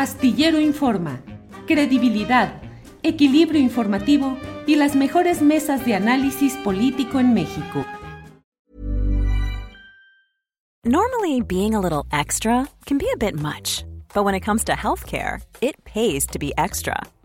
Astillero Informa, credibilidad, equilibrio informativo y las mejores mesas de análisis político en México. Normally, being a little extra can be a bit much, but when it comes to healthcare, it pays to be extra.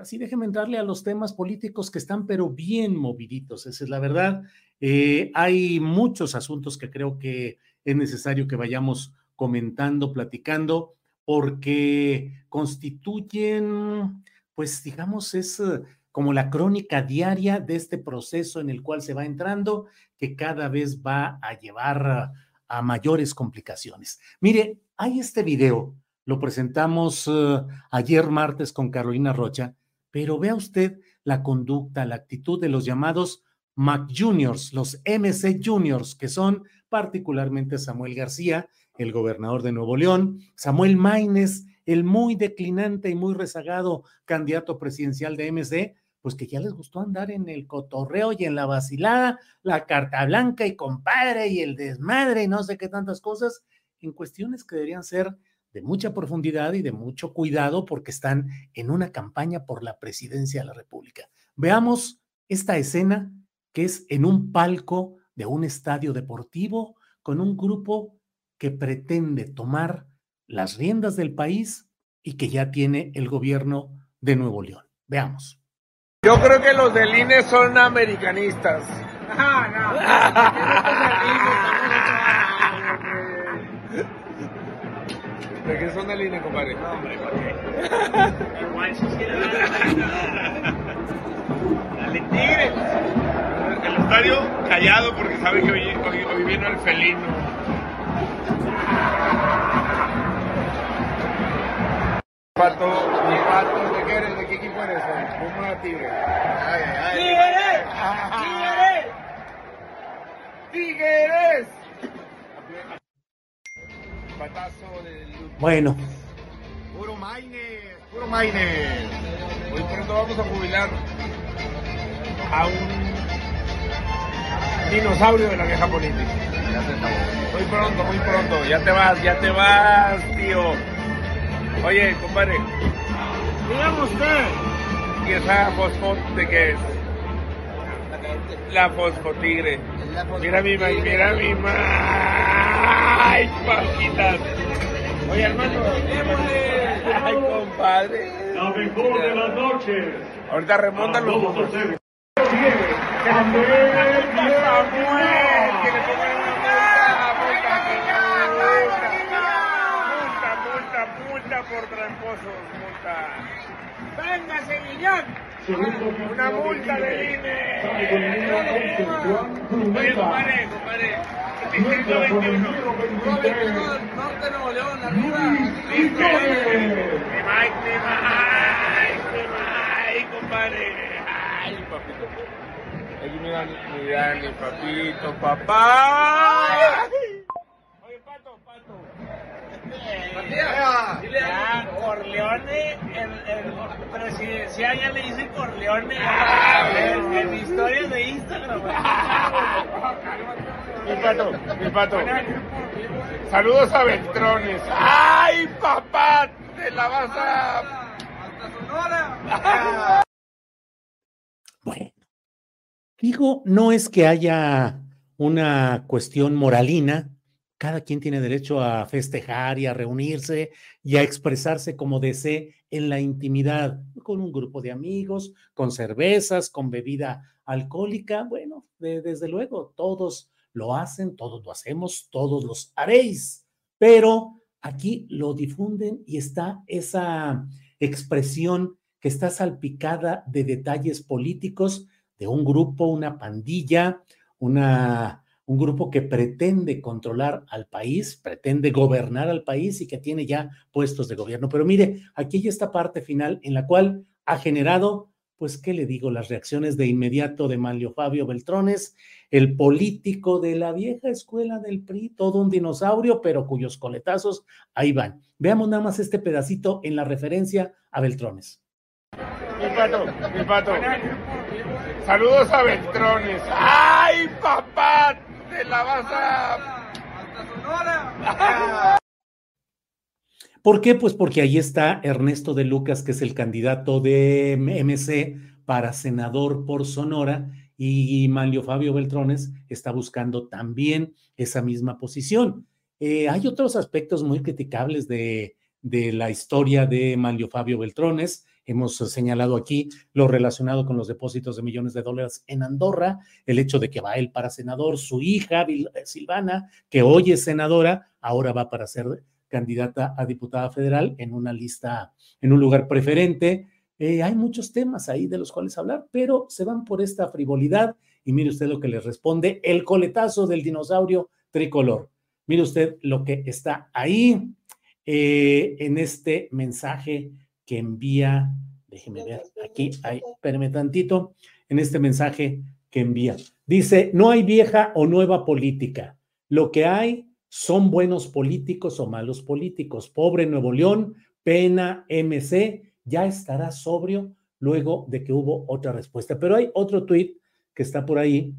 Ahora sí, déjeme entrarle a los temas políticos que están, pero bien moviditos, esa es la verdad. Eh, hay muchos asuntos que creo que es necesario que vayamos comentando, platicando, porque constituyen, pues digamos, es eh, como la crónica diaria de este proceso en el cual se va entrando, que cada vez va a llevar a, mayores complicaciones. Mire, hay este video, lo presentamos uh, ayer martes con Carolina Rocha, pero vea usted la conducta, la actitud de los llamados Mac Juniors, los MC Juniors, que son particularmente Samuel García, el gobernador de Nuevo León, Samuel Maines, el muy declinante y muy rezagado candidato presidencial de MC, pues que ya les gustó andar en el cotorreo y en la vacilada, la carta blanca y compadre y el desmadre y no sé qué tantas cosas, en cuestiones que deberían ser de mucha profundidad y de mucho cuidado porque están en una campaña por la presidencia de la República. Veamos esta escena que es en un palco de un estadio deportivo con un grupo que pretende tomar las riendas del país y que ya tiene el gobierno de Nuevo León. Veamos. Yo creo que los del INE son americanistas. ¿De qué son del INE, compadre? No, hombre, ¿por qué? Igual Dale, tigre. El estadio callado porque sabe que hoy, hoy, hoy vino el felino. Pato, mi pato, ¿de qué eres? ¿De qué equipo eres? ¿Cómo la tigre? Ay, ay, ay. ¡Tigres! ¡Tigres! ¡Tigres! Patazo del... Bueno, Puro Maines, puro Maines. Hoy pronto vamos a jubilar a un dinosaurio de la vieja política. Muy pronto, muy pronto. Ya te vas, ya te vas, tío. Oye, compadre. Dígame usted. ¿Y esa fosfo de qué es? La fosfotigre. Mira mi ma, mira mi ma. Ay, pajitas. Oye, hermano, Ay, compadre. La mejor de las noches. Ahorita remontan los hacer. Samuel, que le pongan una multa, multa, multa, multa, multa por tramposos, multa. Venga, Sevillán. Una multa del INE. Oye, compadre, compadre. Distrito 21. Norte Nuevo León, arriba. Compadre. Ay, papito. Aquí mira, mira, mi papito, papá. Oye, pato, pato. Matías, dile a Corleone, el, el presidencial ya le dice Corleone en, en historias de Instagram. Mi pato, mi pato. Saludos a Beltrones. ¡Ay, papá! ¡Te la vas a. ¡Hasta Sonora! Bueno, digo, no es que haya una cuestión moralina, cada quien tiene derecho a festejar y a reunirse y a expresarse como desee en la intimidad, con un grupo de amigos, con cervezas, con bebida alcohólica. Bueno, de- desde luego, todos lo hacen, todos lo hacemos, todos los haréis, pero aquí lo difunden y está esa expresión que está salpicada de detalles políticos de un grupo, una pandilla, una, un grupo que pretende controlar al país, pretende gobernar al país y que tiene ya puestos de gobierno. Pero mire, aquí hay esta parte final en la cual ha generado, pues, ¿qué le digo? Las reacciones de inmediato de Manlio Fabio Beltrones, el político de la vieja escuela del PRI, todo un dinosaurio, pero cuyos coletazos ahí van. Veamos nada más este pedacito en la referencia a Beltrones. Mi pato, mi pato. Saludos a Beltrones. ¡Ay, papá! ¡Te la vas a. ¡Hasta Sonora! ¿Por qué? Pues porque ahí está Ernesto de Lucas, que es el candidato de MC para senador por Sonora, y Manlio Fabio Beltrones está buscando también esa misma posición. Eh, hay otros aspectos muy criticables de, de la historia de Manlio Fabio Beltrones. Hemos señalado aquí lo relacionado con los depósitos de millones de dólares en Andorra, el hecho de que va él para senador, su hija Vil- Silvana, que hoy es senadora, ahora va para ser candidata a diputada federal en una lista, en un lugar preferente. Eh, hay muchos temas ahí de los cuales hablar, pero se van por esta frivolidad y mire usted lo que le responde el coletazo del dinosaurio tricolor. Mire usted lo que está ahí eh, en este mensaje que envía, déjeme ver, aquí hay, espérame tantito, en este mensaje que envía. Dice, no hay vieja o nueva política, lo que hay son buenos políticos o malos políticos. Pobre Nuevo León, pena MC, ya estará sobrio luego de que hubo otra respuesta. Pero hay otro tuit que está por ahí,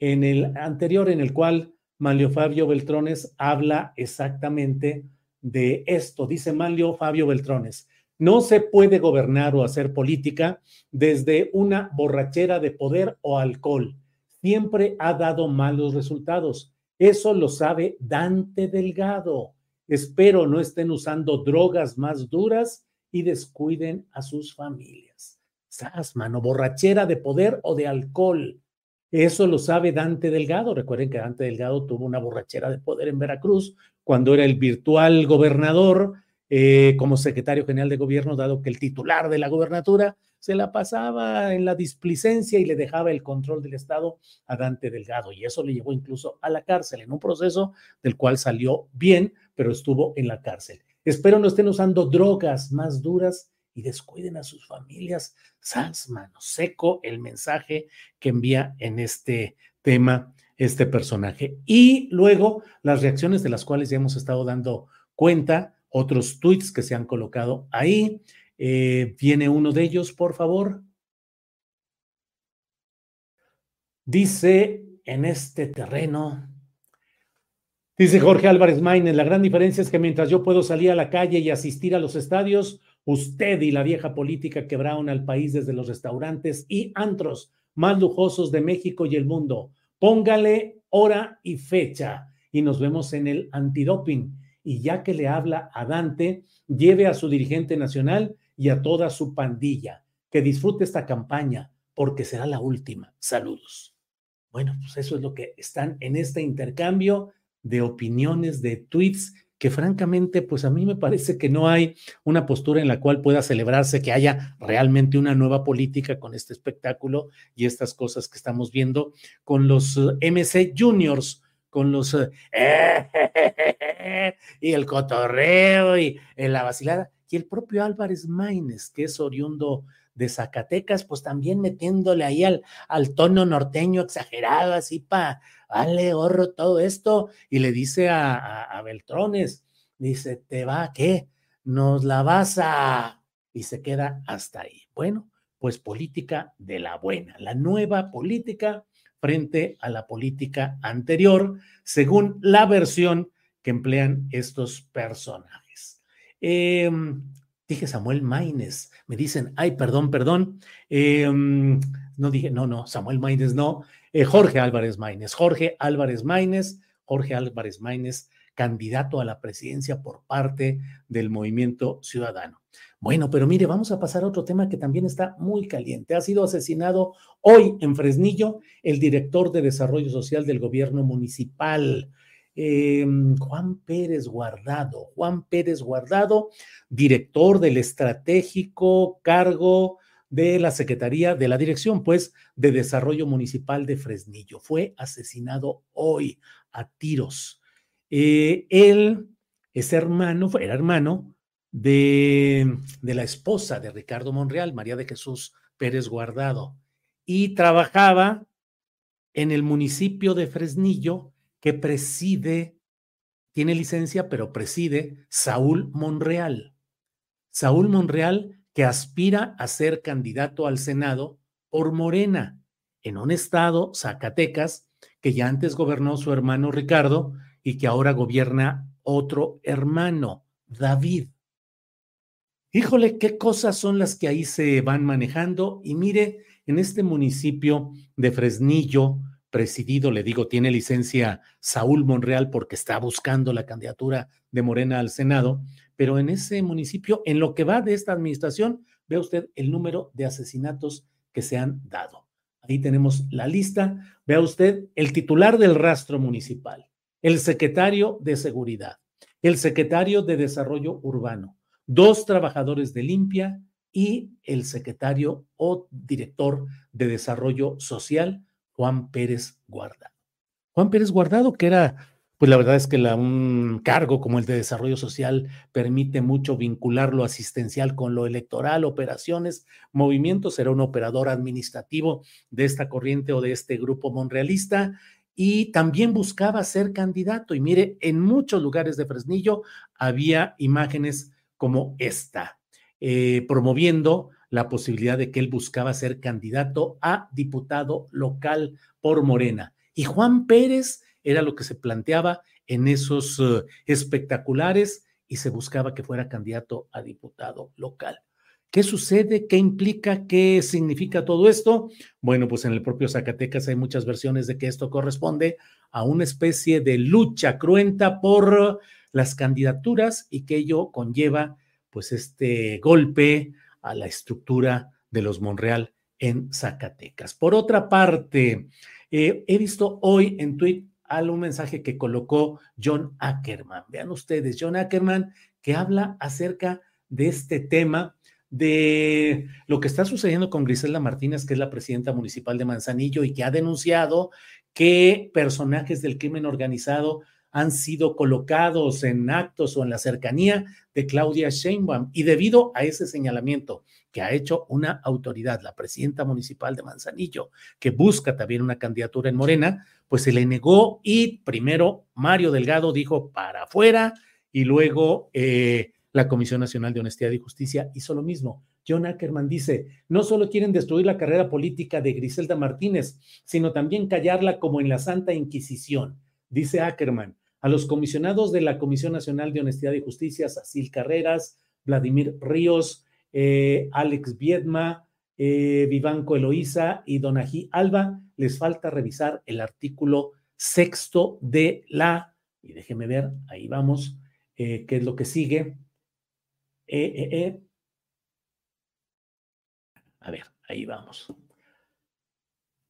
en el anterior, en el cual Manlio Fabio Beltrones habla exactamente de esto. Dice Manlio Fabio Beltrones, no se puede gobernar o hacer política desde una borrachera de poder o alcohol. Siempre ha dado malos resultados. Eso lo sabe Dante Delgado. Espero no estén usando drogas más duras y descuiden a sus familias. Sas, mano, borrachera de poder o de alcohol. Eso lo sabe Dante Delgado. Recuerden que Dante Delgado tuvo una borrachera de poder en Veracruz cuando era el virtual gobernador eh, como secretario general de gobierno, dado que el titular de la gobernatura se la pasaba en la displicencia y le dejaba el control del Estado a Dante Delgado. Y eso le llevó incluso a la cárcel en un proceso del cual salió bien, pero estuvo en la cárcel. Espero no estén usando drogas más duras y descuiden a sus familias. Sans, mano, seco el mensaje que envía en este tema este personaje. Y luego las reacciones de las cuales ya hemos estado dando cuenta, otros tweets que se han colocado ahí. Eh, viene uno de ellos, por favor. Dice en este terreno, dice Jorge Álvarez Maínez, la gran diferencia es que mientras yo puedo salir a la calle y asistir a los estadios, usted y la vieja política quebraron al país desde los restaurantes y antros más lujosos de México y el mundo. Póngale hora y fecha y nos vemos en el antidoping. Y ya que le habla a Dante, lleve a su dirigente nacional y a toda su pandilla. Que disfrute esta campaña porque será la última. Saludos. Bueno, pues eso es lo que están en este intercambio de opiniones, de tweets que francamente, pues a mí me parece que no hay una postura en la cual pueda celebrarse que haya realmente una nueva política con este espectáculo y estas cosas que estamos viendo con los eh, MC Juniors, con los eh, y el cotorreo y la vacilada, y el propio Álvarez Maínez, que es oriundo de Zacatecas, pues también metiéndole ahí al, al tono norteño exagerado, así para, vale, horro todo esto, y le dice a, a, Beltrones, dice, ¿te va qué? Nos la vas a... Y se queda hasta ahí. Bueno, pues política de la buena, la nueva política frente a la política anterior, según la versión que emplean estos personajes. Eh, dije Samuel Maines, me dicen, ay, perdón, perdón, em, no dije, no, no, Samuel Maines no, eh, Jorge Álvarez Maínez, Jorge Álvarez Maínez, Jorge Álvarez Maínez, candidato a la presidencia por parte del movimiento ciudadano. Bueno, pero mire, vamos a pasar a otro tema que también está muy caliente. Ha sido asesinado hoy en Fresnillo el director de desarrollo social del gobierno municipal. Em, Juan Pérez Guardado. Juan Pérez Guardado, director del estratégico cargo de la Secretaría de la Dirección, pues, de Desarrollo Municipal de Fresnillo. Fue asesinado hoy a tiros. Eh, él es hermano, era hermano de, de la esposa de Ricardo Monreal, María de Jesús Pérez Guardado, y trabajaba en el municipio de Fresnillo que preside, tiene licencia, pero preside Saúl Monreal. Saúl Monreal que aspira a ser candidato al Senado por Morena, en un estado, Zacatecas, que ya antes gobernó su hermano Ricardo y que ahora gobierna otro hermano, David. Híjole, qué cosas son las que ahí se van manejando. Y mire, en este municipio de Fresnillo, presidido, le digo, tiene licencia Saúl Monreal porque está buscando la candidatura de Morena al Senado, pero en ese municipio, en lo que va de esta administración, ve usted el número de asesinatos que se han dado. Ahí tenemos la lista. Vea usted el titular del rastro municipal, el secretario de seguridad, el secretario de desarrollo urbano, dos trabajadores de limpia y el secretario o director de desarrollo social Juan Pérez Guardado. Juan Pérez Guardado, que era, pues la verdad es que un cargo como el de desarrollo social permite mucho vincular lo asistencial con lo electoral, operaciones, movimientos, era un operador administrativo de esta corriente o de este grupo monrealista y también buscaba ser candidato. Y mire, en muchos lugares de Fresnillo había imágenes como esta, eh, promoviendo la posibilidad de que él buscaba ser candidato a diputado local por Morena. Y Juan Pérez era lo que se planteaba en esos uh, espectaculares y se buscaba que fuera candidato a diputado local. ¿Qué sucede? ¿Qué implica? ¿Qué significa todo esto? Bueno, pues en el propio Zacatecas hay muchas versiones de que esto corresponde a una especie de lucha cruenta por las candidaturas y que ello conlleva pues este golpe a la estructura de los Monreal en Zacatecas. Por otra parte, eh, he visto hoy en Twitter un mensaje que colocó John Ackerman. Vean ustedes, John Ackerman que habla acerca de este tema de lo que está sucediendo con Griselda Martínez, que es la presidenta municipal de Manzanillo y que ha denunciado que personajes del crimen organizado han sido colocados en actos o en la cercanía de Claudia Sheinbaum. Y debido a ese señalamiento que ha hecho una autoridad, la presidenta municipal de Manzanillo, que busca también una candidatura en Morena, pues se le negó y primero Mario Delgado dijo para afuera y luego eh, la Comisión Nacional de Honestidad y Justicia hizo lo mismo. John Ackerman dice, no solo quieren destruir la carrera política de Griselda Martínez, sino también callarla como en la Santa Inquisición. Dice Ackerman, a los comisionados de la Comisión Nacional de Honestidad y Justicia, Cecil Carreras, Vladimir Ríos, eh, Alex Viedma, eh, Vivanco Eloísa y Donají Alba, les falta revisar el artículo sexto de la, y déjeme ver, ahí vamos, eh, qué es lo que sigue. a ver, ahí vamos.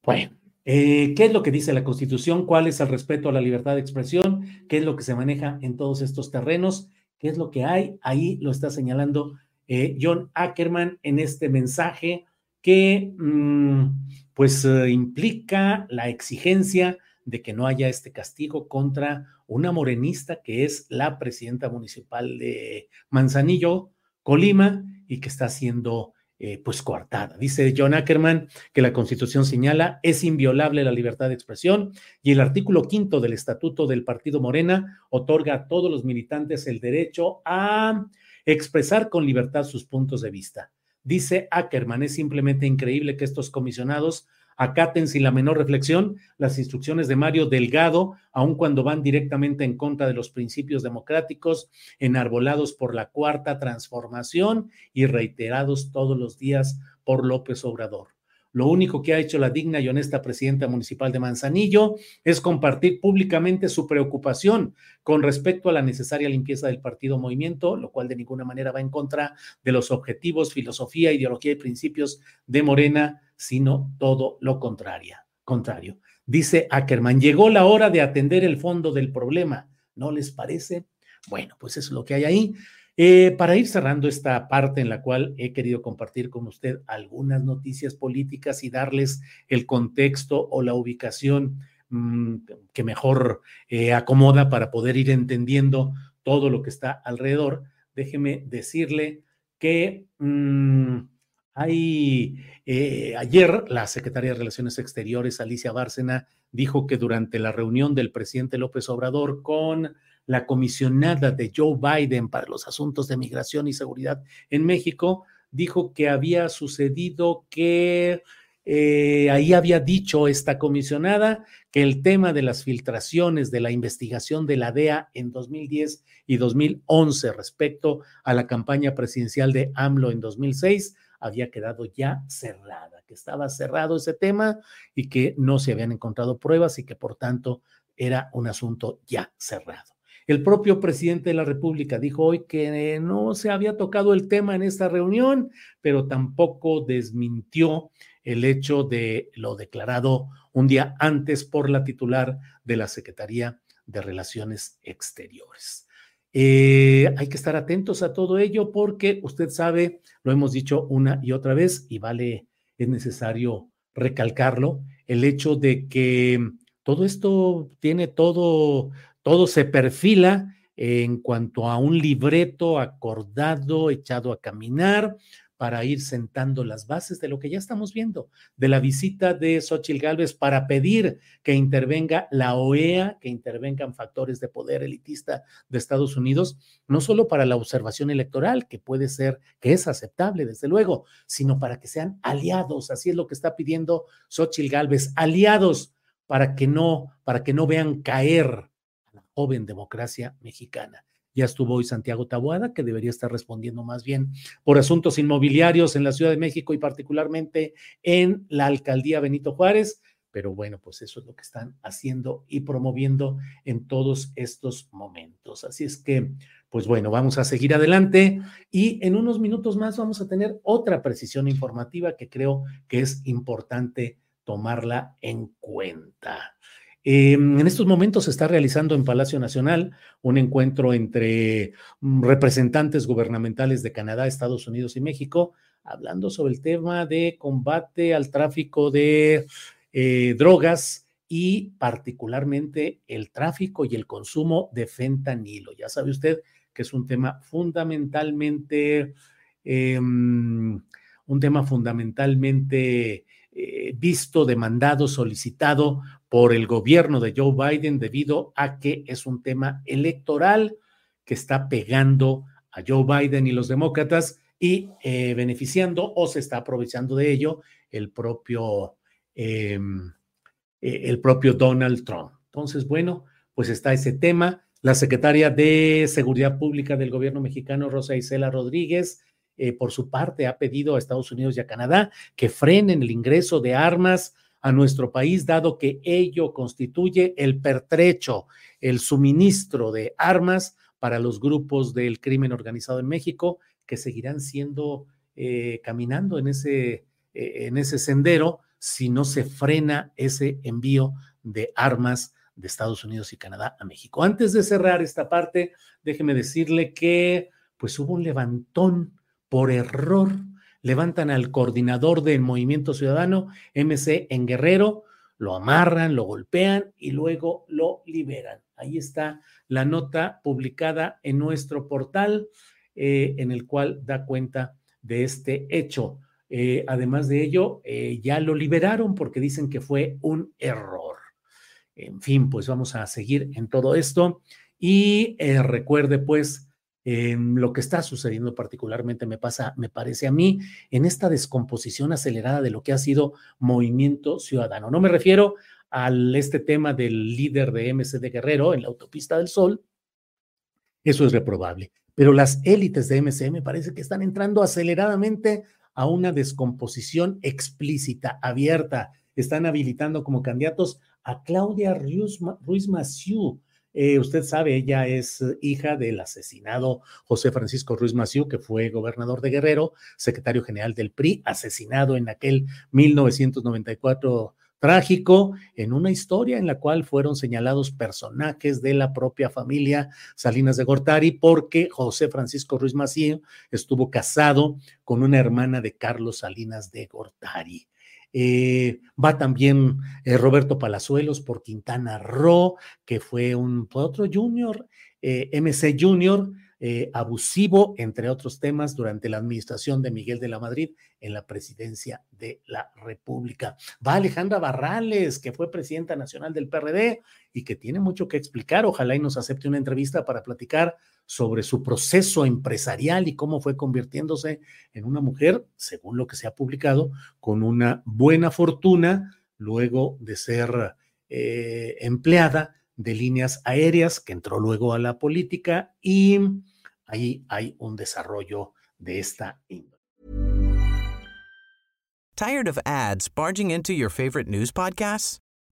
Bueno, eh, ¿qué es lo que dice la Constitución? ¿Cuál es el respeto a la libertad de expresión? ¿Qué es lo que se maneja en todos estos terrenos? ¿Qué es lo que hay? Ahí lo está señalando eh, John Ackerman en este mensaje que mm, pues eh, implica la exigencia de que no haya este castigo contra una morenista que es la presidenta municipal de Manzanillo, Colima, y que está siendo eh, pues coartada. Dice John Ackerman que la Constitución señala es inviolable la libertad de expresión y el artículo quinto del Estatuto del Partido Morena otorga a todos los militantes el derecho a expresar con libertad sus puntos de vista. Dice Ackerman, es simplemente increíble que estos comisionados acaten sin la menor reflexión las instrucciones de Mario Delgado, aun cuando van directamente en contra de los principios democráticos enarbolados por la cuarta transformación y reiterados todos los días por López Obrador. Lo único que ha hecho la digna y honesta presidenta municipal de Manzanillo es compartir públicamente su preocupación con respecto a la necesaria limpieza del partido movimiento, lo cual de ninguna manera va en contra de los objetivos, filosofía, ideología y principios de Morena, sino todo lo contrario. contrario. Dice Ackerman, llegó la hora de atender el fondo del problema. ¿No les parece? Bueno, pues eso es lo que hay ahí. Eh, para ir cerrando esta parte en la cual he querido compartir con usted algunas noticias políticas y darles el contexto o la ubicación mm, que mejor eh, acomoda para poder ir entendiendo todo lo que está alrededor, déjeme decirle que mm, hay eh, ayer la secretaria de Relaciones Exteriores, Alicia Bárcena, dijo que durante la reunión del presidente López Obrador con la comisionada de Joe Biden para los asuntos de migración y seguridad en México, dijo que había sucedido que eh, ahí había dicho esta comisionada que el tema de las filtraciones de la investigación de la DEA en 2010 y 2011 respecto a la campaña presidencial de AMLO en 2006 había quedado ya cerrada, que estaba cerrado ese tema y que no se habían encontrado pruebas y que por tanto era un asunto ya cerrado. El propio presidente de la República dijo hoy que no se había tocado el tema en esta reunión, pero tampoco desmintió el hecho de lo declarado un día antes por la titular de la Secretaría de Relaciones Exteriores. Eh, hay que estar atentos a todo ello porque usted sabe, lo hemos dicho una y otra vez y vale, es necesario recalcarlo, el hecho de que todo esto tiene todo todo se perfila en cuanto a un libreto acordado, echado a caminar para ir sentando las bases de lo que ya estamos viendo, de la visita de Xochitl Gálvez para pedir que intervenga la OEA, que intervengan factores de poder elitista de Estados Unidos, no solo para la observación electoral, que puede ser, que es aceptable, desde luego, sino para que sean aliados, así es lo que está pidiendo Xochitl Gálvez, aliados para que no, para que no vean caer joven democracia mexicana. Ya estuvo hoy Santiago Taboada, que debería estar respondiendo más bien por asuntos inmobiliarios en la Ciudad de México y particularmente en la alcaldía Benito Juárez. Pero bueno, pues eso es lo que están haciendo y promoviendo en todos estos momentos. Así es que, pues bueno, vamos a seguir adelante y en unos minutos más vamos a tener otra precisión informativa que creo que es importante tomarla en cuenta. Em, en estos momentos se está realizando en Palacio Nacional un encuentro entre mm, representantes gubernamentales de Canadá, Estados Unidos y México, hablando sobre el tema de combate al tráfico de eh, drogas y particularmente el tráfico y el consumo de fentanilo. Ya sabe usted que es un tema fundamentalmente, em, un tema fundamentalmente eh, visto, demandado, solicitado por el gobierno de Joe Biden debido a que es un tema electoral que está pegando a Joe Biden y los demócratas y eh, beneficiando o se está aprovechando de ello el propio, em, eh, el propio Donald Trump. Entonces, bueno, pues está ese tema. La secretaria de Seguridad Pública del gobierno mexicano, Rosa Isela Rodríguez, eh, por su parte, ha pedido a Estados Unidos y a Canadá que frenen el ingreso de armas a nuestro país, dado que ello constituye el pertrecho, el suministro de armas para los grupos del crimen organizado en México, que seguirán siendo eh, caminando en ese, eh, en ese sendero si no se frena ese envío de armas de Estados Unidos y Canadá a México. Antes de cerrar esta parte, déjeme decirle que pues hubo un levantón por error. Levantan al coordinador del Movimiento Ciudadano, MC en Guerrero, lo amarran, lo golpean y luego lo liberan. Ahí está la nota publicada en nuestro portal, eh, en el cual da cuenta de este hecho. Eh, además de ello, eh, ya lo liberaron porque dicen que fue un error. En fin, pues vamos a seguir en todo esto y recuerde pues lo que está sucediendo particularmente me pasa, me parece a mí, en esta descomposición acelerada de lo que ha sido movimiento ciudadano. No me refiero al este tema del líder de MCD Guerrero en la autopista del Sol, eso es reprobable. Pero las élites de MC me parece que están entrando aceleradamente a una descomposición explícita, abierta. Están habilitando como candidatos a Claudia Ruiz, Ruiz Massieu. Eh, usted sabe, ella es hija del asesinado José Francisco Ruiz Massieu, que fue gobernador de Guerrero, secretario general del PRI, asesinado en aquel 1994 trágico en una historia en la cual fueron señalados personajes de la propia familia Salinas de Gortari porque José Francisco Ruiz Macío estuvo casado con una hermana de Carlos Salinas de Gortari. Eh, va también eh, Roberto Palazuelos por Quintana Roo, que fue un otro junior, eh, MC Junior, eh, abusivo, entre otros temas, durante la administración de Miguel de la Madrid en la presidencia de la República. Va Alejandra Barrales, que fue presidenta nacional del PRD y que tiene mucho que explicar. Ojalá y nos acepte una entrevista para platicar sobre su proceso empresarial y cómo fue convirtiéndose en una mujer, según lo que se ha publicado, con una buena fortuna luego de ser eh, empleada de líneas aéreas, que entró luego a la política y ahí hay un desarrollo de esta índole. Tired of ads barging into your favorite news podcasts?